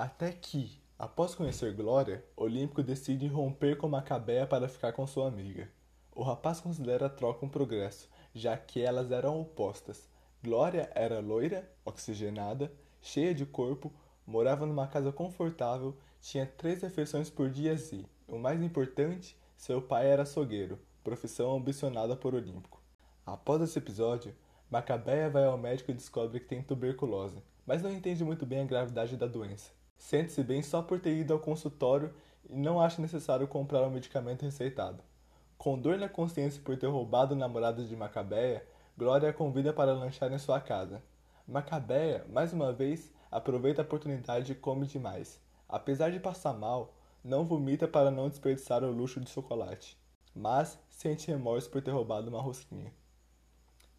Até que, após conhecer Glória, Olímpico decide romper com Macabea para ficar com sua amiga. O rapaz considera a troca um progresso, já que elas eram opostas. Glória era loira, oxigenada, cheia de corpo, morava numa casa confortável, tinha três refeições por dia e, o mais importante, seu pai era açougueiro, profissão ambicionada por Olímpico. Após esse episódio, Macabea vai ao médico e descobre que tem tuberculose, mas não entende muito bem a gravidade da doença. Sente-se bem só por ter ido ao consultório e não acha necessário comprar o medicamento receitado. Com dor na consciência por ter roubado o namorado de Macabea, Glória a convida para lanchar em sua casa. Macabea, mais uma vez, aproveita a oportunidade e come demais. Apesar de passar mal, não vomita para não desperdiçar o luxo de chocolate, mas sente remorso por ter roubado uma rosquinha.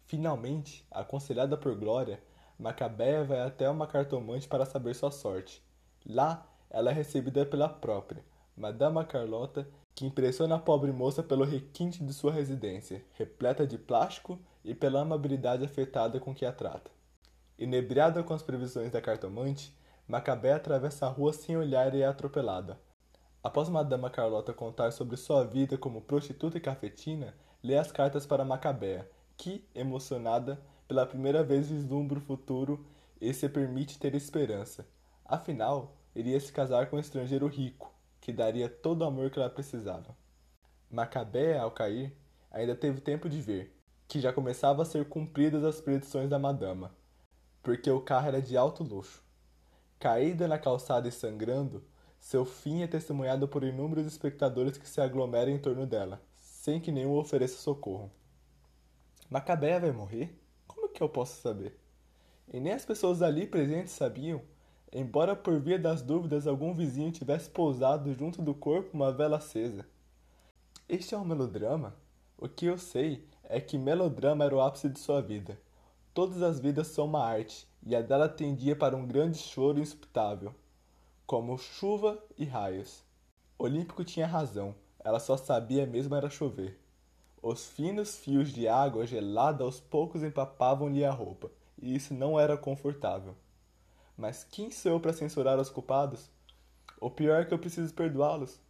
Finalmente, aconselhada por Glória, Macabea vai até uma cartomante para saber sua sorte. Lá, ela é recebida pela própria, Madama Carlota, que impressiona a pobre moça pelo requinte de sua residência, repleta de plástico, e pela amabilidade afetada com que a trata. Inebriada com as previsões da cartomante, Macabé atravessa a rua sem olhar e é atropelada. Após Madama Carlota contar sobre sua vida como prostituta e cafetina, lê as cartas para Macabea, que, emocionada, pela primeira vez vislumbra o futuro e se permite ter esperança. Afinal, iria se casar com um estrangeiro rico, que daria todo o amor que ela precisava. Macabea, ao cair, ainda teve tempo de ver que já começava a ser cumpridas as predições da madama, porque o carro era de alto luxo. Caída na calçada e sangrando, seu fim é testemunhado por inúmeros espectadores que se aglomeram em torno dela, sem que nenhum ofereça socorro. Macabea vai morrer? Que eu posso saber? E nem as pessoas ali presentes sabiam embora por via das dúvidas algum vizinho tivesse pousado junto do corpo uma vela acesa. Este é um melodrama? O que eu sei é que melodrama era o ápice de sua vida. Todas as vidas são uma arte, e a dela tendia para um grande choro insuptável, como chuva e raios. Olímpico tinha razão, ela só sabia mesmo era chover. Os finos fios de água gelada aos poucos empapavam-lhe a roupa, e isso não era confortável. Mas quem sou eu para censurar os culpados? O pior é que eu preciso perdoá-los.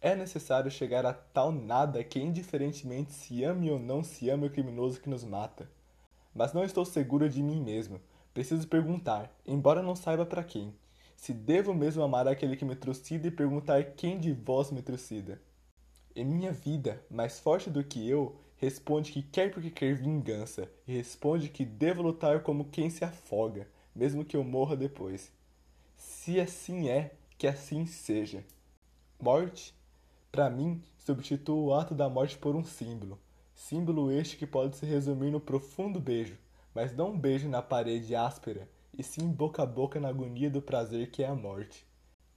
É necessário chegar a tal nada que indiferentemente se ame ou não se ame o criminoso que nos mata. Mas não estou seguro de mim mesmo. Preciso perguntar, embora não saiba para quem, se devo mesmo amar aquele que me trucida e perguntar quem de vós me trucida. E minha vida, mais forte do que eu, responde que quer porque quer vingança, e responde que devo lutar como quem se afoga, mesmo que eu morra depois. Se assim é, que assim seja. Morte, para mim, substitua o ato da morte por um símbolo. Símbolo este que pode se resumir no profundo beijo, mas não um beijo na parede áspera, e sim boca a boca na agonia do prazer que é a morte.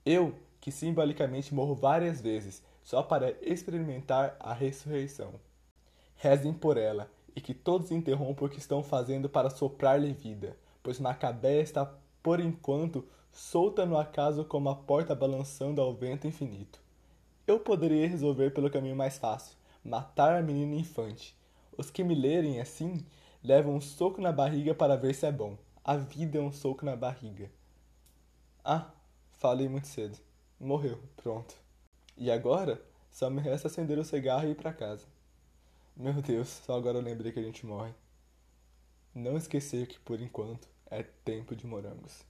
Eu, que simbolicamente morro várias vezes, só para experimentar a ressurreição. Rezem por ela, e que todos interrompam o que estão fazendo para soprar-lhe vida, pois Macabé está, por enquanto, solta no acaso como a porta balançando ao vento infinito. Eu poderia resolver pelo caminho mais fácil, matar a menina infante. Os que me lerem assim, levam um soco na barriga para ver se é bom. A vida é um soco na barriga. Ah, falei muito cedo. Morreu, pronto. E agora, só me resta acender o cigarro e ir para casa. Meu Deus, só agora eu lembrei que a gente morre. Não esquecer que, por enquanto, é tempo de morangos.